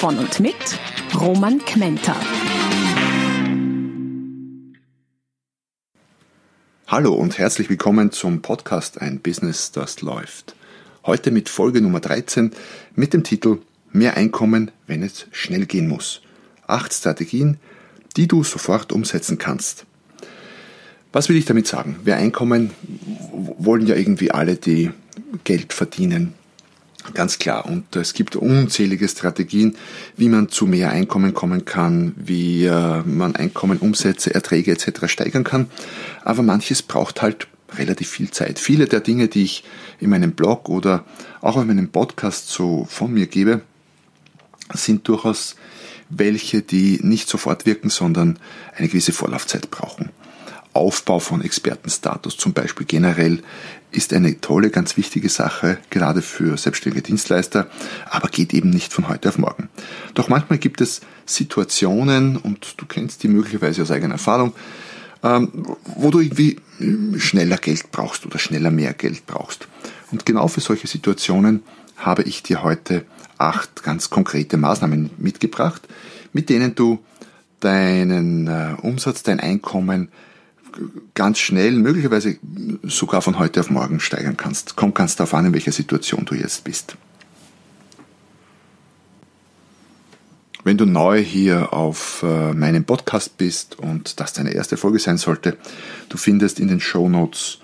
Von und mit Roman Kmenter. Hallo und herzlich willkommen zum Podcast Ein Business, das läuft. Heute mit Folge Nummer 13 mit dem Titel Mehr Einkommen, wenn es schnell gehen muss. Acht Strategien, die du sofort umsetzen kannst. Was will ich damit sagen? Wir Einkommen wollen ja irgendwie alle, die Geld verdienen, Ganz klar. Und es gibt unzählige Strategien, wie man zu mehr Einkommen kommen kann, wie äh, man Einkommen, Umsätze, Erträge etc. steigern kann. Aber manches braucht halt relativ viel Zeit. Viele der Dinge, die ich in meinem Blog oder auch in meinem Podcast so von mir gebe, sind durchaus welche, die nicht sofort wirken, sondern eine gewisse Vorlaufzeit brauchen. Aufbau von Expertenstatus zum Beispiel generell ist eine tolle, ganz wichtige Sache, gerade für selbstständige Dienstleister, aber geht eben nicht von heute auf morgen. Doch manchmal gibt es Situationen, und du kennst die möglicherweise aus eigener Erfahrung, ähm, wo du irgendwie schneller Geld brauchst oder schneller mehr Geld brauchst. Und genau für solche Situationen habe ich dir heute acht ganz konkrete Maßnahmen mitgebracht, mit denen du deinen äh, Umsatz, dein Einkommen ganz schnell, möglicherweise sogar von heute auf morgen steigern kannst. Kommt ganz darauf an, in welcher Situation du jetzt bist. Wenn du neu hier auf äh, meinem Podcast bist und das deine erste Folge sein sollte, du findest in den Show Notes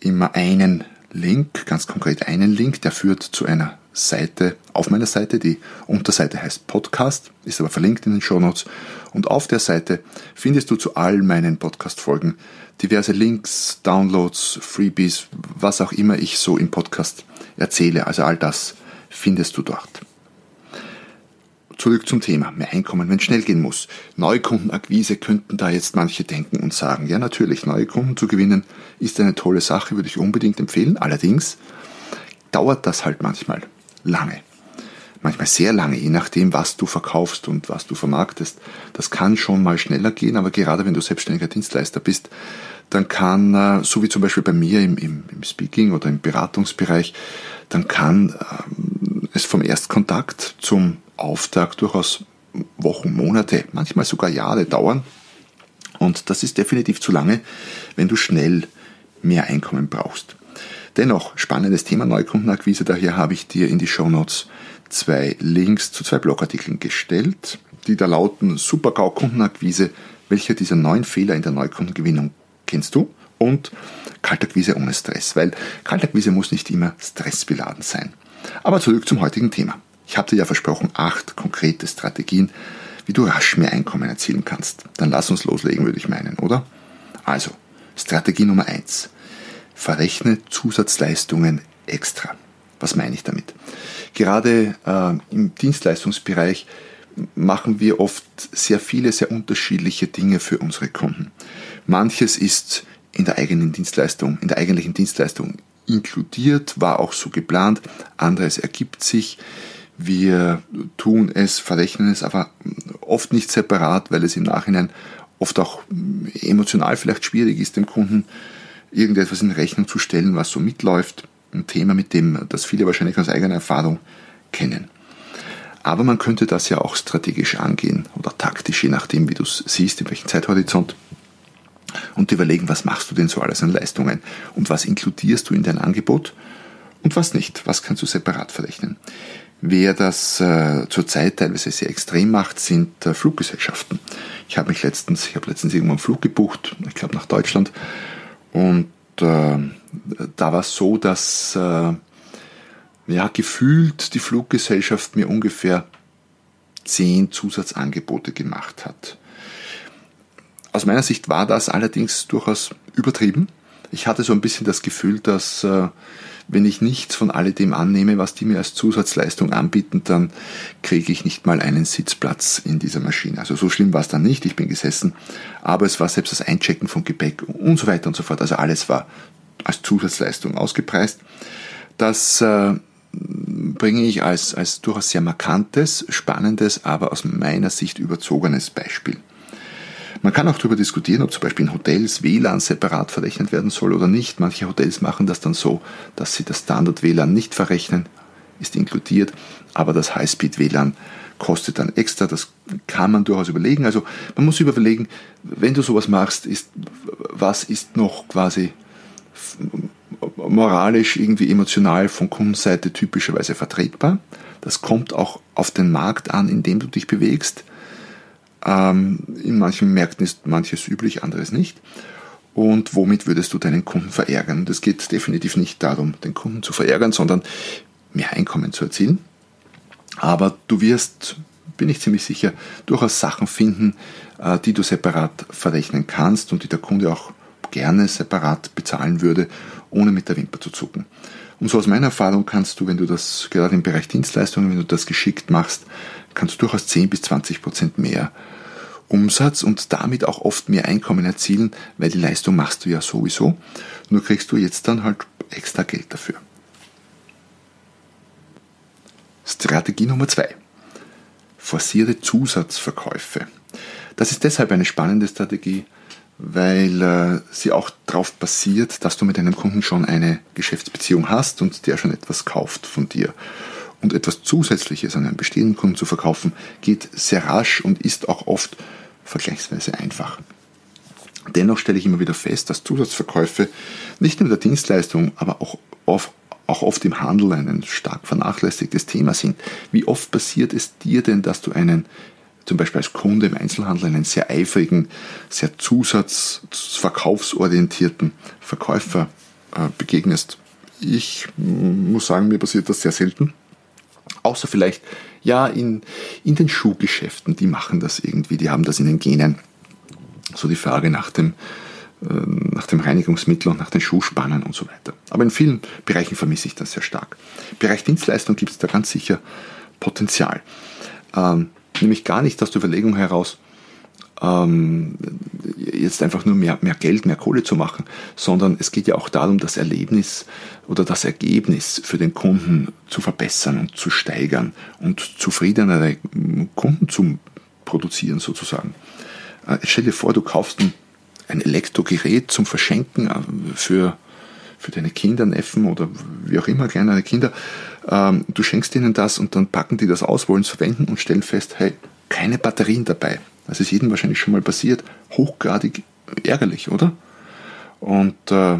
immer einen Link, ganz konkret einen Link, der führt zu einer Seite auf meiner Seite. Die Unterseite heißt Podcast, ist aber verlinkt in den Show Notes. Und auf der Seite findest du zu all meinen Podcast-Folgen diverse Links, Downloads, Freebies, was auch immer ich so im Podcast erzähle. Also all das findest du dort. Zurück zum Thema, mehr Einkommen, wenn es schnell gehen muss. Neukundenakquise könnten da jetzt manche denken und sagen, ja natürlich, neue Kunden zu gewinnen ist eine tolle Sache, würde ich unbedingt empfehlen. Allerdings dauert das halt manchmal lange. Manchmal sehr lange, je nachdem, was du verkaufst und was du vermarktest. Das kann schon mal schneller gehen, aber gerade wenn du selbstständiger Dienstleister bist, dann kann, äh, so wie zum Beispiel bei mir im, im, im Speaking oder im Beratungsbereich, dann kann ähm, es vom Erstkontakt zum Auftrag durchaus Wochen, Monate, manchmal sogar Jahre dauern. Und das ist definitiv zu lange, wenn du schnell mehr Einkommen brauchst. Dennoch, spannendes Thema Neukundenakquise, daher habe ich dir in die Show Notes zwei Links zu zwei Blogartikeln gestellt, die da lauten Super-GAU-Kundenakquise, welcher dieser neun Fehler in der Neukundengewinnung kennst du? Und Kaltakquise ohne Stress, weil Kaltakquise muss nicht immer stressbeladen sein. Aber zurück zum heutigen Thema. Ich habe dir ja versprochen, acht konkrete Strategien, wie du rasch mehr Einkommen erzielen kannst. Dann lass uns loslegen, würde ich meinen, oder? Also, Strategie Nummer eins: Verrechne Zusatzleistungen extra. Was meine ich damit? Gerade äh, im Dienstleistungsbereich machen wir oft sehr viele, sehr unterschiedliche Dinge für unsere Kunden. Manches ist in der eigenen Dienstleistung, in der eigentlichen Dienstleistung inkludiert, war auch so geplant, anderes ergibt sich. Wir tun es, verrechnen es aber oft nicht separat, weil es im Nachhinein oft auch emotional vielleicht schwierig ist, dem Kunden irgendetwas in Rechnung zu stellen, was so mitläuft ein Thema, mit dem das viele wahrscheinlich aus eigener Erfahrung kennen. Aber man könnte das ja auch strategisch angehen oder taktisch, je nachdem, wie du es siehst, in welchem Zeithorizont. Und überlegen, was machst du denn so alles an Leistungen und was inkludierst du in dein Angebot und was nicht, was kannst du separat verrechnen. Wer das äh, zurzeit teilweise sehr extrem macht, sind äh, Fluggesellschaften. Ich habe mich letztens, ich habe letztens irgendwo einen Flug gebucht, ich glaube nach Deutschland, und äh, da war es so, dass äh, ja, gefühlt die Fluggesellschaft mir ungefähr zehn Zusatzangebote gemacht hat. Aus meiner Sicht war das allerdings durchaus übertrieben. Ich hatte so ein bisschen das Gefühl, dass äh, wenn ich nichts von alledem annehme, was die mir als Zusatzleistung anbieten, dann kriege ich nicht mal einen Sitzplatz in dieser Maschine. Also so schlimm war es dann nicht, ich bin gesessen, aber es war selbst das Einchecken von Gepäck und so weiter und so fort. Also alles war als Zusatzleistung ausgepreist. Das äh, bringe ich als, als durchaus sehr markantes, spannendes, aber aus meiner Sicht überzogenes Beispiel. Man kann auch darüber diskutieren, ob zum Beispiel in Hotels WLAN separat verrechnet werden soll oder nicht. Manche Hotels machen das dann so, dass sie das Standard WLAN nicht verrechnen, ist inkludiert, aber das Highspeed WLAN kostet dann extra. Das kann man durchaus überlegen. Also man muss überlegen, wenn du sowas machst, ist, was ist noch quasi moralisch, irgendwie emotional von Kundenseite typischerweise vertretbar. Das kommt auch auf den Markt an, in dem du dich bewegst. Ähm, in manchen Märkten ist manches üblich, anderes nicht. Und womit würdest du deinen Kunden verärgern? Es geht definitiv nicht darum, den Kunden zu verärgern, sondern mehr Einkommen zu erzielen. Aber du wirst, bin ich ziemlich sicher, durchaus Sachen finden, äh, die du separat verrechnen kannst und die der Kunde auch gerne separat bezahlen würde, ohne mit der Wimper zu zucken. Und so aus meiner Erfahrung kannst du, wenn du das gerade im Bereich Dienstleistungen, wenn du das geschickt machst, kannst du durchaus 10 bis 20 Prozent mehr Umsatz und damit auch oft mehr Einkommen erzielen, weil die Leistung machst du ja sowieso. Nur kriegst du jetzt dann halt extra Geld dafür. Strategie Nummer zwei: Forcierte Zusatzverkäufe. Das ist deshalb eine spannende Strategie, weil äh, sie auch darauf basiert, dass du mit einem Kunden schon eine Geschäftsbeziehung hast und der schon etwas kauft von dir. Und etwas Zusätzliches an einen bestehenden Kunden zu verkaufen, geht sehr rasch und ist auch oft vergleichsweise einfach. Dennoch stelle ich immer wieder fest, dass Zusatzverkäufe nicht nur in der Dienstleistung, aber auch oft, auch oft im Handel ein stark vernachlässigtes Thema sind. Wie oft passiert es dir denn, dass du einen zum Beispiel als Kunde im Einzelhandel einen sehr eifrigen, sehr zusatzverkaufsorientierten Verkäufer äh, begegnest. Ich muss sagen, mir passiert das sehr selten. Außer vielleicht, ja, in, in den Schuhgeschäften, die machen das irgendwie, die haben das in den Genen. So die Frage nach dem, äh, nach dem Reinigungsmittel und nach den Schuhspannen und so weiter. Aber in vielen Bereichen vermisse ich das sehr stark. Im Bereich Dienstleistung gibt es da ganz sicher Potenzial. Ähm, nämlich gar nicht aus der Überlegung heraus, ähm, jetzt einfach nur mehr, mehr Geld, mehr Kohle zu machen, sondern es geht ja auch darum, das Erlebnis oder das Ergebnis für den Kunden zu verbessern und zu steigern und zufriedenere Kunden zu produzieren sozusagen. Äh, stell dir vor, du kaufst ein, Elektrogerät zum Verschenken äh, für, für deine Kinder, Neffen oder wie auch immer, kleinere Kinder. Ähm, du schenkst ihnen das und dann packen die das aus, wollen es verwenden und stellen fest, hey, keine Batterien dabei. Das ist jedem wahrscheinlich schon mal passiert. Hochgradig ärgerlich, oder? Und äh,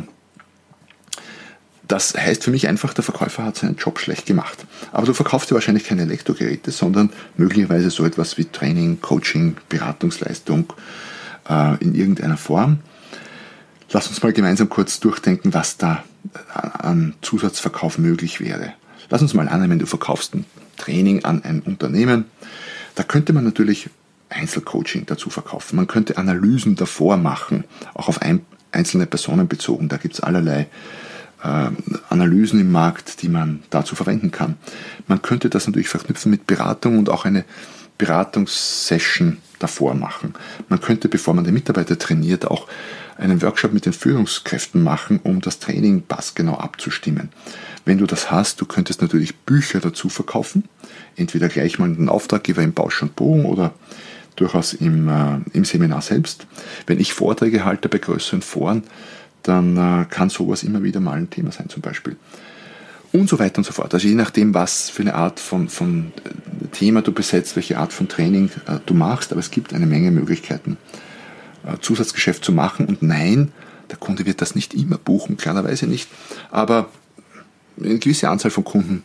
das heißt für mich einfach, der Verkäufer hat seinen Job schlecht gemacht. Aber du verkaufst ja wahrscheinlich keine Elektrogeräte, sondern möglicherweise so etwas wie Training, Coaching, Beratungsleistung äh, in irgendeiner Form. Lass uns mal gemeinsam kurz durchdenken, was da an Zusatzverkauf möglich wäre. Lass uns mal annehmen, du verkaufst ein Training an ein Unternehmen. Da könnte man natürlich Einzelcoaching dazu verkaufen. Man könnte Analysen davor machen, auch auf ein, einzelne Personen bezogen. Da gibt es allerlei äh, Analysen im Markt, die man dazu verwenden kann. Man könnte das natürlich verknüpfen mit Beratung und auch eine Beratungssession davor machen. Man könnte, bevor man den Mitarbeiter trainiert, auch einen Workshop mit den Führungskräften machen, um das Training passgenau abzustimmen. Wenn du das hast, du könntest natürlich Bücher dazu verkaufen, entweder gleich mal den Auftraggeber im Bausch und Bogen oder durchaus im, äh, im Seminar selbst. Wenn ich Vorträge halte bei größeren Foren, dann äh, kann sowas immer wieder mal ein Thema sein zum Beispiel. Und so weiter und so fort. Also je nachdem, was für eine Art von, von äh, Thema du besetzt, welche Art von Training äh, du machst, aber es gibt eine Menge Möglichkeiten, äh, Zusatzgeschäft zu machen. Und nein, der Kunde wird das nicht immer buchen, klarerweise nicht. Aber eine gewisse Anzahl von Kunden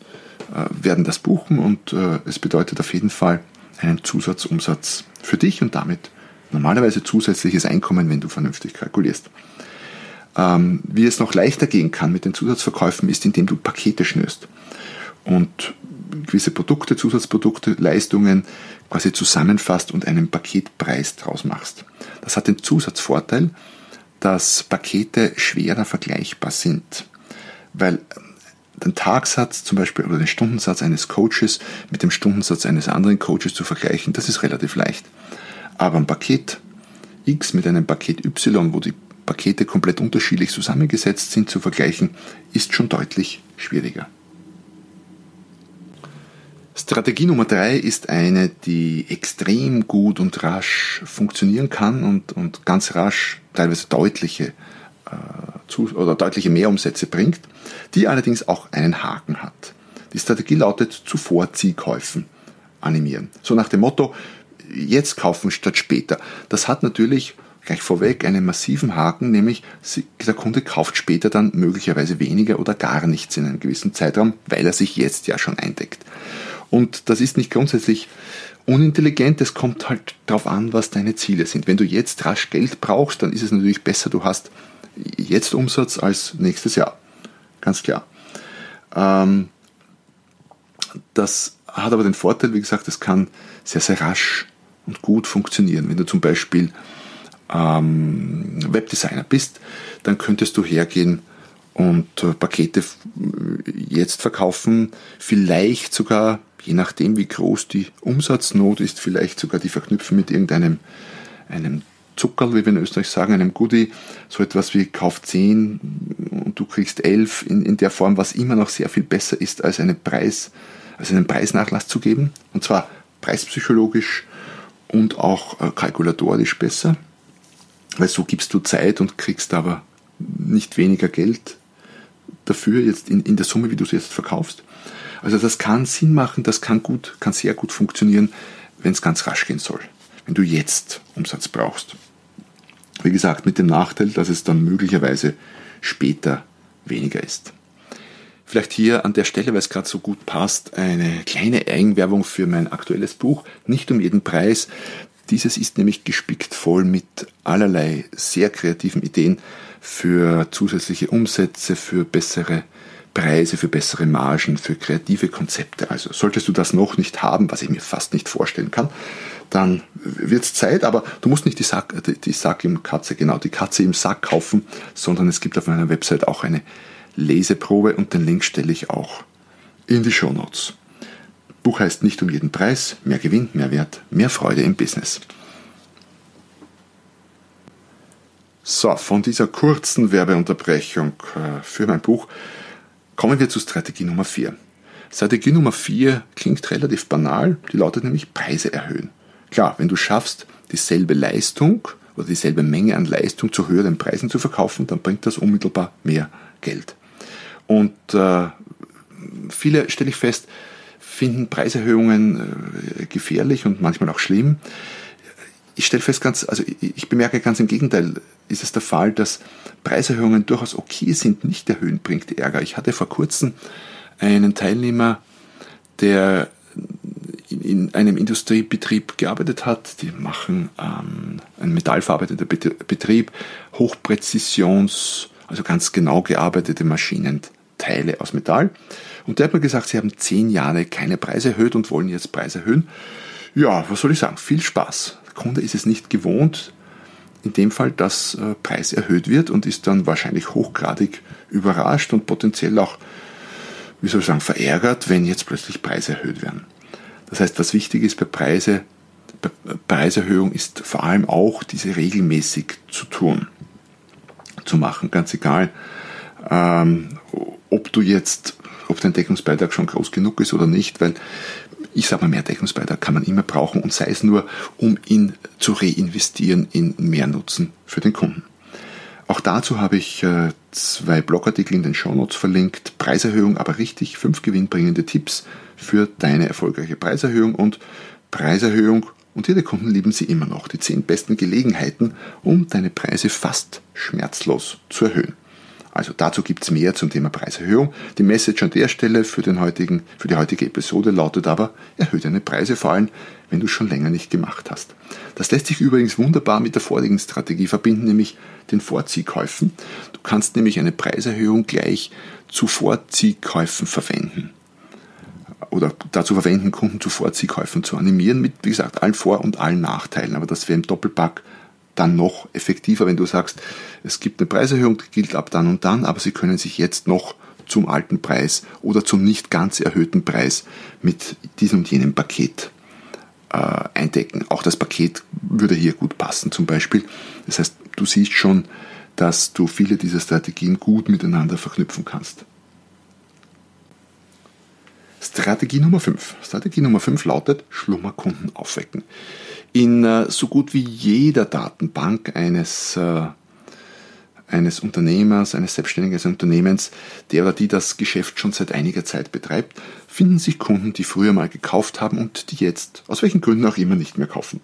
äh, werden das buchen und es bedeutet auf jeden Fall einen Zusatzumsatz für dich und damit normalerweise zusätzliches Einkommen, wenn du vernünftig kalkulierst. Ähm, wie es noch leichter gehen kann mit den Zusatzverkäufen, ist, indem du Pakete schnürst und gewisse Produkte, Zusatzprodukte, Leistungen quasi zusammenfasst und einen Paketpreis draus machst. Das hat den Zusatzvorteil, dass Pakete schwerer vergleichbar sind, weil den Tagsatz zum Beispiel oder den Stundensatz eines Coaches mit dem Stundensatz eines anderen Coaches zu vergleichen, das ist relativ leicht. Aber ein Paket X mit einem Paket Y, wo die Pakete komplett unterschiedlich zusammengesetzt sind, zu vergleichen, ist schon deutlich schwieriger. Strategie Nummer drei ist eine, die extrem gut und rasch funktionieren kann und, und ganz rasch teilweise deutliche äh, oder deutliche Mehrumsätze bringt, die allerdings auch einen Haken hat. Die Strategie lautet zu Vorziehkäufen animieren. So nach dem Motto, jetzt kaufen statt später. Das hat natürlich gleich vorweg einen massiven Haken, nämlich der Kunde kauft später dann möglicherweise weniger oder gar nichts in einem gewissen Zeitraum, weil er sich jetzt ja schon eindeckt. Und das ist nicht grundsätzlich unintelligent, es kommt halt darauf an, was deine Ziele sind. Wenn du jetzt rasch Geld brauchst, dann ist es natürlich besser, du hast jetzt Umsatz als nächstes Jahr. Ganz klar. Ähm, das hat aber den Vorteil, wie gesagt, es kann sehr, sehr rasch und gut funktionieren. Wenn du zum Beispiel ähm, Webdesigner bist, dann könntest du hergehen und äh, Pakete jetzt verkaufen, vielleicht sogar, je nachdem wie groß die Umsatznot ist, vielleicht sogar die verknüpfen mit irgendeinem einem Zuckerl, wie wir in Österreich sagen, einem Goodie, so etwas wie Kauf 10 und du kriegst 11 in, in der Form, was immer noch sehr viel besser ist, als einen Preis, als einen Preisnachlass zu geben. Und zwar preispsychologisch und auch äh, kalkulatorisch besser, weil so gibst du Zeit und kriegst aber nicht weniger Geld dafür jetzt in, in der Summe, wie du es jetzt verkaufst. Also das kann Sinn machen, das kann gut, kann sehr gut funktionieren, wenn es ganz rasch gehen soll. Wenn du jetzt Umsatz brauchst. Wie gesagt, mit dem Nachteil, dass es dann möglicherweise später weniger ist. Vielleicht hier an der Stelle, weil es gerade so gut passt, eine kleine Eigenwerbung für mein aktuelles Buch. Nicht um jeden Preis. Dieses ist nämlich gespickt voll mit allerlei sehr kreativen Ideen für zusätzliche Umsätze, für bessere Preise, für bessere Margen, für kreative Konzepte. Also solltest du das noch nicht haben, was ich mir fast nicht vorstellen kann, dann wird es Zeit, aber du musst nicht die Sack, die, die Sack im Katze, genau, die Katze im Sack kaufen, sondern es gibt auf meiner Website auch eine Leseprobe und den Link stelle ich auch in die Show Notes. Buch heißt nicht um jeden Preis, mehr Gewinn, mehr Wert, mehr Freude im Business. So, von dieser kurzen Werbeunterbrechung äh, für mein Buch kommen wir zu Strategie Nummer 4. Strategie Nummer 4 klingt relativ banal, die lautet nämlich Preise erhöhen. Klar, wenn du schaffst, dieselbe Leistung oder dieselbe Menge an Leistung zu höheren Preisen zu verkaufen, dann bringt das unmittelbar mehr Geld. Und äh, viele, stelle ich fest, finden Preiserhöhungen äh, gefährlich und manchmal auch schlimm. Ich stelle fest, ganz, also ich bemerke ganz im Gegenteil, ist es der Fall, dass Preiserhöhungen durchaus okay sind, nicht erhöhen bringt Ärger. Ich hatte vor kurzem einen Teilnehmer, der in einem Industriebetrieb gearbeitet hat. Die machen ähm, ein metallverarbeitender Betrieb, Hochpräzisions, also ganz genau gearbeitete Maschinenteile aus Metall. Und der hat mir gesagt, sie haben zehn Jahre keine Preise erhöht und wollen jetzt Preise erhöhen. Ja, was soll ich sagen? Viel Spaß. Der Kunde ist es nicht gewohnt, in dem Fall, dass äh, Preis erhöht wird und ist dann wahrscheinlich hochgradig überrascht und potenziell auch, wie soll ich sagen, verärgert, wenn jetzt plötzlich Preise erhöht werden. Das heißt, was wichtig ist bei Preise, Preiserhöhung ist vor allem auch diese regelmäßig zu tun, zu machen, ganz egal, ähm, ob du jetzt, ob dein Deckungsbeitrag schon groß genug ist oder nicht, weil ich sage mal, mehr Deckungsbeitrag kann man immer brauchen und sei es nur, um ihn zu reinvestieren in mehr Nutzen für den Kunden. Auch dazu habe ich äh, zwei Blogartikel in den Shownotes verlinkt. Preiserhöhung, aber richtig, fünf gewinnbringende Tipps für deine erfolgreiche Preiserhöhung und Preiserhöhung und ihre Kunden lieben sie immer noch. Die zehn besten Gelegenheiten, um deine Preise fast schmerzlos zu erhöhen. Also dazu gibt es mehr zum Thema Preiserhöhung. Die Message an der Stelle für, den heutigen, für die heutige Episode lautet aber, erhöhe deine Preise vor allem, wenn du schon länger nicht gemacht hast. Das lässt sich übrigens wunderbar mit der vorigen Strategie verbinden, nämlich den Vorziehkäufen. Du kannst nämlich eine Preiserhöhung gleich zu Vorziehkäufen verwenden oder dazu verwenden, Kunden zu Vorziehkäufen zu animieren, mit, wie gesagt, allen Vor- und allen Nachteilen. Aber das wäre im Doppelpack dann noch effektiver, wenn du sagst, es gibt eine Preiserhöhung, die gilt ab dann und dann, aber sie können sich jetzt noch zum alten Preis oder zum nicht ganz erhöhten Preis mit diesem und jenem Paket äh, eindecken. Auch das Paket würde hier gut passen zum Beispiel. Das heißt, du siehst schon, dass du viele dieser Strategien gut miteinander verknüpfen kannst. Strategie Nummer 5. Strategie Nummer 5 lautet Schlummerkunden aufwecken. In äh, so gut wie jeder Datenbank eines, äh, eines Unternehmers, eines selbstständigen Unternehmens, der oder die das Geschäft schon seit einiger Zeit betreibt, finden sich Kunden, die früher mal gekauft haben und die jetzt aus welchen Gründen auch immer nicht mehr kaufen.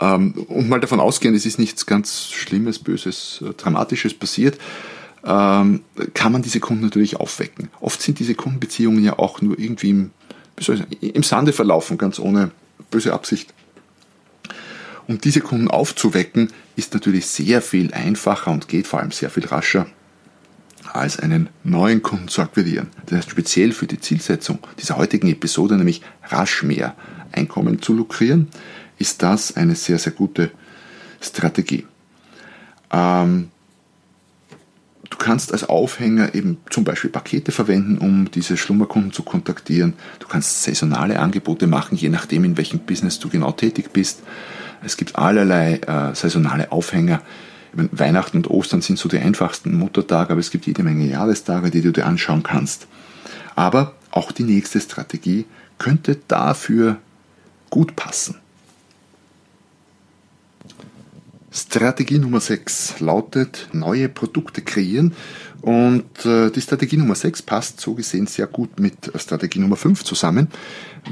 Ähm, und mal davon ausgehen, es ist nichts ganz Schlimmes, Böses, äh, Dramatisches passiert, ähm, kann man diese Kunden natürlich aufwecken. Oft sind diese Kundenbeziehungen ja auch nur irgendwie im, im Sande verlaufen, ganz ohne böse Absicht. Und diese Kunden aufzuwecken, ist natürlich sehr viel einfacher und geht vor allem sehr viel rascher, als einen neuen Kunden zu akquirieren. Das heißt, speziell für die Zielsetzung dieser heutigen Episode, nämlich rasch mehr Einkommen zu lukrieren, ist das eine sehr, sehr gute Strategie. Ähm, Du kannst als Aufhänger eben zum Beispiel Pakete verwenden, um diese Schlummerkunden zu kontaktieren. Du kannst saisonale Angebote machen, je nachdem, in welchem Business du genau tätig bist. Es gibt allerlei äh, saisonale Aufhänger. Meine, Weihnachten und Ostern sind so die einfachsten Muttertage, aber es gibt jede Menge Jahrestage, die du dir anschauen kannst. Aber auch die nächste Strategie könnte dafür gut passen. Strategie Nummer 6 lautet neue Produkte kreieren und äh, die Strategie Nummer 6 passt so gesehen sehr gut mit Strategie Nummer 5 zusammen,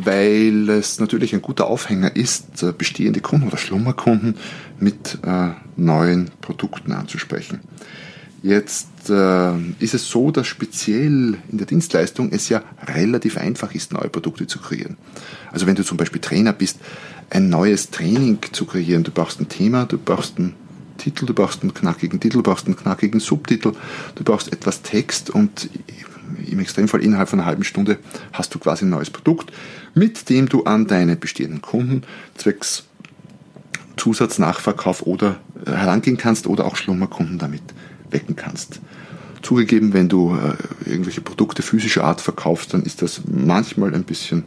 weil es natürlich ein guter Aufhänger ist, äh, bestehende Kunden oder Schlummerkunden mit äh, neuen Produkten anzusprechen. Jetzt ist es so, dass speziell in der Dienstleistung es ja relativ einfach ist, neue Produkte zu kreieren. Also wenn du zum Beispiel Trainer bist, ein neues Training zu kreieren. Du brauchst ein Thema, du brauchst einen Titel, du brauchst einen knackigen Titel, du brauchst einen knackigen Subtitel, du brauchst etwas Text und im Extremfall innerhalb von einer halben Stunde hast du quasi ein neues Produkt, mit dem du an deine bestehenden Kunden zwecks Zusatz, Nachverkauf oder äh, herangehen kannst oder auch Schlummerkunden damit wecken kannst. Zugegeben, wenn du äh, irgendwelche Produkte physischer Art verkaufst, dann ist das manchmal ein bisschen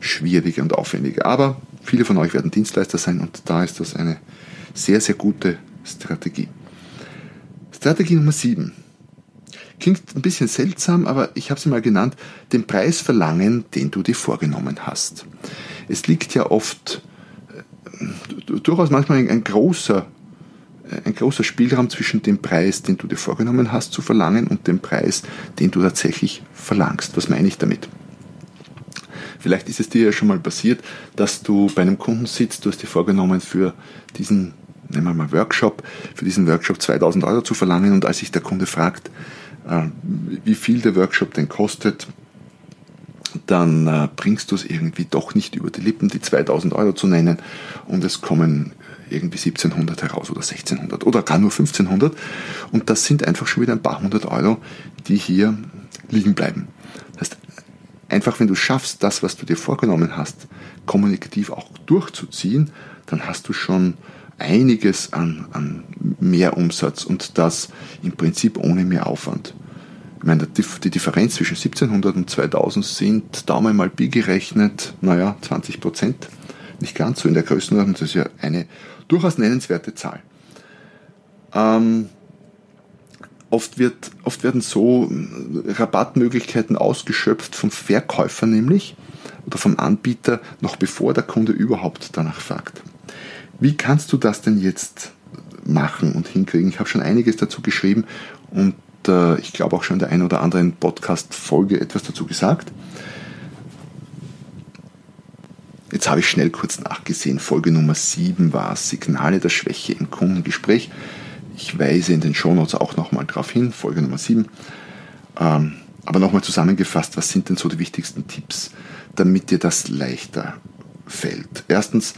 schwieriger und aufwendiger. Aber Viele von euch werden Dienstleister sein und da ist das eine sehr, sehr gute Strategie. Strategie Nummer 7. Klingt ein bisschen seltsam, aber ich habe sie mal genannt, den Preis verlangen, den du dir vorgenommen hast. Es liegt ja oft äh, durchaus manchmal ein großer, äh, ein großer Spielraum zwischen dem Preis, den du dir vorgenommen hast zu verlangen und dem Preis, den du tatsächlich verlangst. Was meine ich damit? Vielleicht ist es dir ja schon mal passiert, dass du bei einem Kunden sitzt, du hast dir vorgenommen, für diesen, nehmen wir mal Workshop, für diesen Workshop 2000 Euro zu verlangen. Und als sich der Kunde fragt, äh, wie viel der Workshop denn kostet, dann äh, bringst du es irgendwie doch nicht über die Lippen, die 2000 Euro zu nennen. Und es kommen irgendwie 1700 heraus oder 1600 oder gar nur 1500 und das sind einfach schon wieder ein paar hundert Euro, die hier liegen bleiben. Einfach wenn du schaffst, das, was du dir vorgenommen hast, kommunikativ auch durchzuziehen, dann hast du schon einiges an, an Umsatz und das im Prinzip ohne mehr Aufwand. Ich meine, die Differenz zwischen 1700 und 2000 sind Daumen mal Pi gerechnet, naja, 20 Prozent. Nicht ganz so in der Größenordnung, das ist ja eine durchaus nennenswerte Zahl. Ähm, Oft, wird, oft werden so äh, Rabattmöglichkeiten ausgeschöpft vom Verkäufer nämlich oder vom Anbieter, noch bevor der Kunde überhaupt danach fragt. Wie kannst du das denn jetzt machen und hinkriegen? Ich habe schon einiges dazu geschrieben und äh, ich glaube auch schon in der einen oder anderen Podcast-Folge etwas dazu gesagt. Jetzt habe ich schnell kurz nachgesehen. Folge Nummer 7 war Signale der Schwäche im Kundengespräch. Ich weise in den Shownotes auch nochmal darauf hin, Folge Nummer 7. Ähm, aber nochmal zusammengefasst, was sind denn so die wichtigsten Tipps, damit dir das leichter fällt? Erstens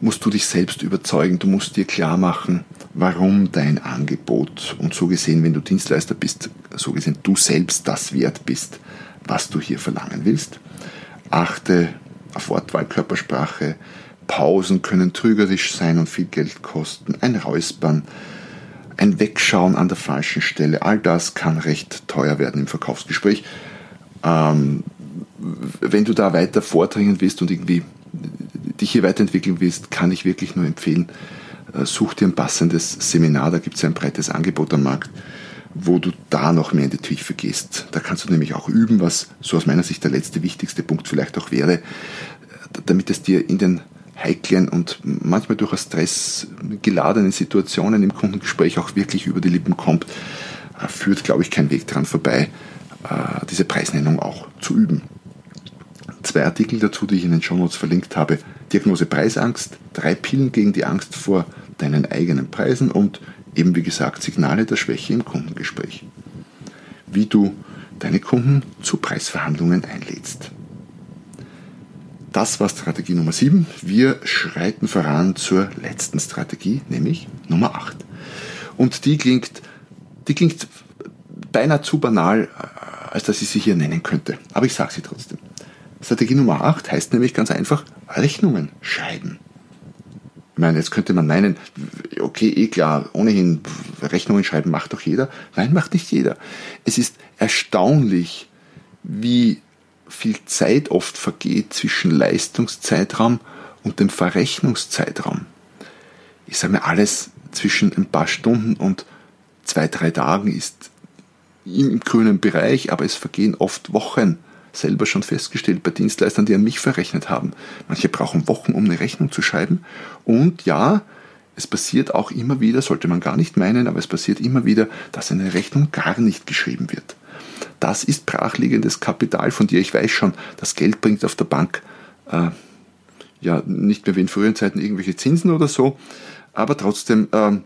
musst du dich selbst überzeugen, du musst dir klar machen, warum dein Angebot und so gesehen, wenn du Dienstleister bist, so gesehen du selbst das wert bist, was du hier verlangen willst. Achte auf Wortwahl, Körpersprache, Pausen können trügerisch sein und viel Geld kosten, ein Räuspern, ein Wegschauen an der falschen Stelle, all das kann recht teuer werden im Verkaufsgespräch. Ähm, wenn du da weiter vordringen willst und irgendwie dich hier weiterentwickeln willst, kann ich wirklich nur empfehlen, äh, such dir ein passendes Seminar, da gibt es ein breites Angebot am Markt, wo du da noch mehr in die Tiefe gehst. Da kannst du nämlich auch üben, was so aus meiner Sicht der letzte wichtigste Punkt vielleicht auch wäre, äh, damit es dir in den heiklen und manchmal durchaus stressgeladenen Situationen im Kundengespräch auch wirklich über die Lippen kommt, äh, führt, glaube ich, kein Weg dran vorbei, diese Preisnennung auch zu üben. Zwei Artikel dazu, die ich in den Shownotes verlinkt habe. Diagnose Preisangst, drei Pillen gegen die Angst vor deinen eigenen Preisen und eben wie gesagt Signale der Schwäche im Kundengespräch. Wie du deine Kunden zu Preisverhandlungen einlädst. Das war Strategie Nummer 7. Wir schreiten voran zur letzten Strategie, nämlich Nummer 8. Und die klingt, die klingt beinahe zu banal, als dass ich sie hier nennen könnte. Aber ich sage sie trotzdem. Strategie Nummer 8 heißt nämlich ganz einfach Rechnungen schreiben. Ich meine, jetzt könnte man meinen, okay, eh klar, ohnehin Rechnungen schreiben macht doch jeder. Nein, macht nicht jeder. Es ist erstaunlich, wie viel Zeit oft vergeht zwischen Leistungszeitraum und dem Verrechnungszeitraum. Ich sage mir, alles zwischen ein paar Stunden und zwei, drei Tagen ist im grünen Bereich, aber es vergehen oft Wochen selber schon festgestellt bei Dienstleistern, die an mich verrechnet haben. Manche brauchen Wochen, um eine Rechnung zu schreiben. Und ja, es passiert auch immer wieder, sollte man gar nicht meinen, aber es passiert immer wieder, dass eine Rechnung gar nicht geschrieben wird. Das ist brachliegendes Kapital von dir. Ich weiß schon, das Geld bringt auf der Bank äh, ja nicht mehr wie in früheren Zeiten irgendwelche Zinsen oder so, aber trotzdem äh,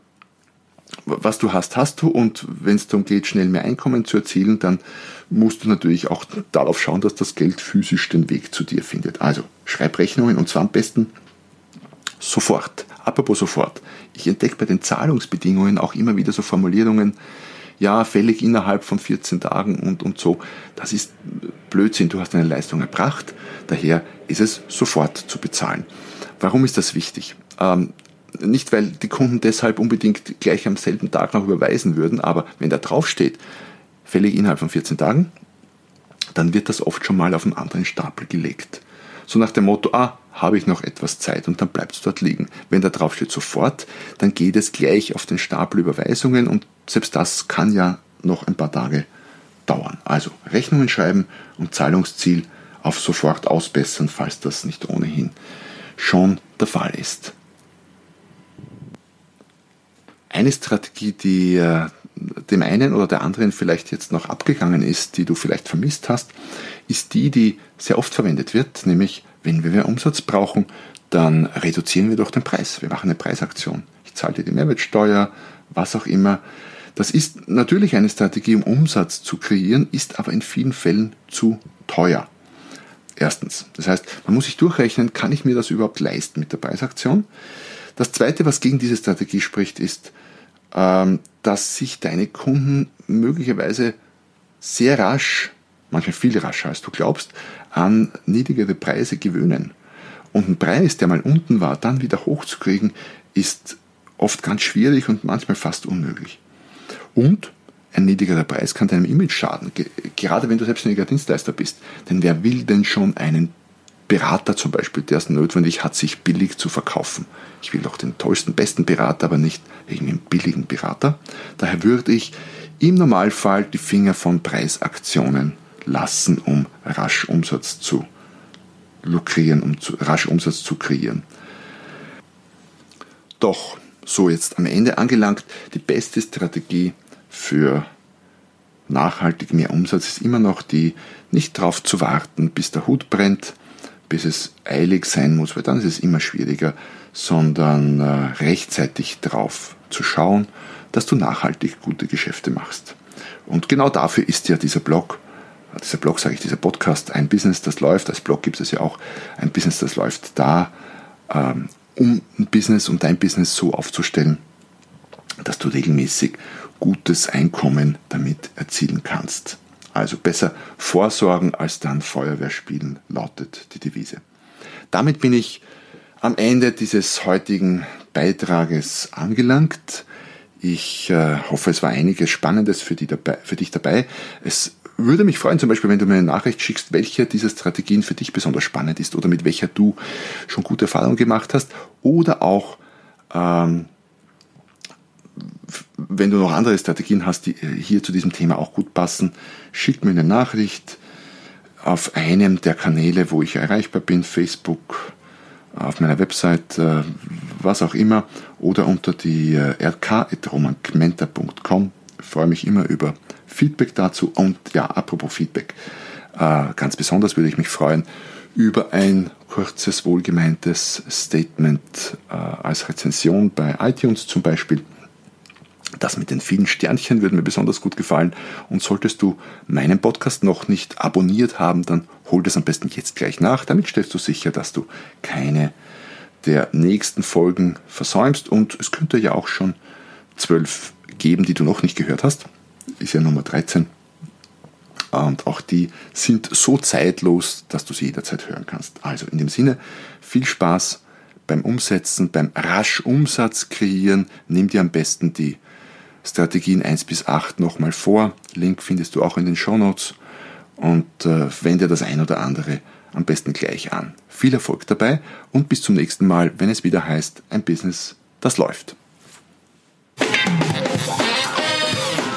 was du hast, hast du und wenn es darum geht, schnell mehr Einkommen zu erzielen, dann musst du natürlich auch darauf schauen, dass das Geld physisch den Weg zu dir findet. Also schreib Rechnungen und zwar am besten sofort. Apropos sofort. Ich entdecke bei den Zahlungsbedingungen auch immer wieder so Formulierungen, ja, fällig innerhalb von 14 Tagen und, und so. Das ist Blödsinn. Du hast eine Leistung erbracht. Daher ist es sofort zu bezahlen. Warum ist das wichtig? Ähm, nicht, weil die Kunden deshalb unbedingt gleich am selben Tag noch überweisen würden, aber wenn da draufsteht, fällig innerhalb von 14 Tagen, dann wird das oft schon mal auf einen anderen Stapel gelegt. So nach dem Motto, ah, habe ich noch etwas Zeit und dann bleibt es dort liegen. Wenn da drauf steht sofort, dann geht es gleich auf den Stapel Überweisungen und selbst das kann ja noch ein paar Tage dauern. Also Rechnungen schreiben und Zahlungsziel auf sofort ausbessern, falls das nicht ohnehin schon der Fall ist. Eine Strategie, die äh, dem einen oder der anderen vielleicht jetzt noch abgegangen ist, die du vielleicht vermisst hast, ist die, die sehr oft verwendet wird, nämlich wenn wir mehr Umsatz brauchen, dann reduzieren wir doch den Preis. Wir machen eine Preisaktion. Ich zahle dir die Mehrwertsteuer, was auch immer. Das ist natürlich eine Strategie, um Umsatz zu kreieren, ist aber in vielen Fällen zu teuer. Erstens. Das heißt, man muss sich durchrechnen, kann ich mir das überhaupt leisten mit der Preisaktion? Das zweite, was gegen diese Strategie spricht, ist, ähm, dass sich deine Kunden möglicherweise sehr rasch, manchmal viel rascher als du glaubst, an niedrigere Preise gewöhnen. Und ein Preis, der mal unten war, dann wieder hochzukriegen, ist oft ganz schwierig und manchmal fast unmöglich. Und ein niedrigerer Preis kann deinem Image schaden, gerade wenn du selbstständiger Dienstleister bist. Denn wer will denn schon einen Berater zum Beispiel, der es notwendig hat, sich billig zu verkaufen. Ich will doch den tollsten, besten Berater, aber nicht irgendeinen billigen Berater. Daher würde ich im Normalfall die Finger von Preisaktionen lassen, um rasch Umsatz zu lukrieren, um zu, rasch Umsatz zu kreieren. Doch, so jetzt am Ende angelangt, die beste Strategie für nachhaltig mehr Umsatz ist immer noch die, nicht darauf zu warten, bis der Hut brennt, bis es eilig sein muss, weil dann ist es immer schwieriger, sondern äh, rechtzeitig drauf zu schauen, dass du nachhaltig gute Geschäfte machst. Und genau dafür ist ja dieser Blog, dieser Blog sage ich, dieser Podcast, ein Business, das läuft. Als Blog gibt es ja auch ein Business, das läuft da, ähm, um ein Business, um dein Business so aufzustellen, dass du regelmäßig gutes Einkommen damit erzielen kannst. Also besser vorsorgen als dann Feuerwehr spielen, lautet die Devise. Damit bin ich am Ende dieses heutigen Beitrages angelangt. Ich äh, hoffe, es war einiges Spannendes für, die dabei, für dich dabei. Es würde mich freuen, zum Beispiel, wenn du mir eine Nachricht schickst, welche dieser Strategien für dich besonders spannend ist oder mit welcher du schon gute Erfahrungen gemacht hast oder auch ähm, wenn du noch andere Strategien hast, die hier zu diesem Thema auch gut passen, schick mir eine Nachricht auf einem der Kanäle, wo ich erreichbar bin, Facebook, auf meiner Website, äh, was auch immer, oder unter die äh, rk.romankmenta.com. Ich freue mich immer über Feedback dazu und ja, apropos Feedback, äh, ganz besonders würde ich mich freuen über ein kurzes, wohlgemeintes Statement als Rezension bei iTunes zum Beispiel das mit den vielen Sternchen würde mir besonders gut gefallen. Und solltest du meinen Podcast noch nicht abonniert haben, dann hol das am besten jetzt gleich nach. Damit stellst du sicher, dass du keine der nächsten Folgen versäumst. Und es könnte ja auch schon zwölf geben, die du noch nicht gehört hast. Ist ja Nummer 13. Und auch die sind so zeitlos, dass du sie jederzeit hören kannst. Also in dem Sinne, viel Spaß beim Umsetzen, beim rasch Umsatz kreieren. Nimm dir am besten die Strategien 1 bis 8 nochmal vor. Link findest du auch in den Show Notes und äh, wende das ein oder andere am besten gleich an. Viel Erfolg dabei und bis zum nächsten Mal, wenn es wieder heißt, ein Business, das läuft.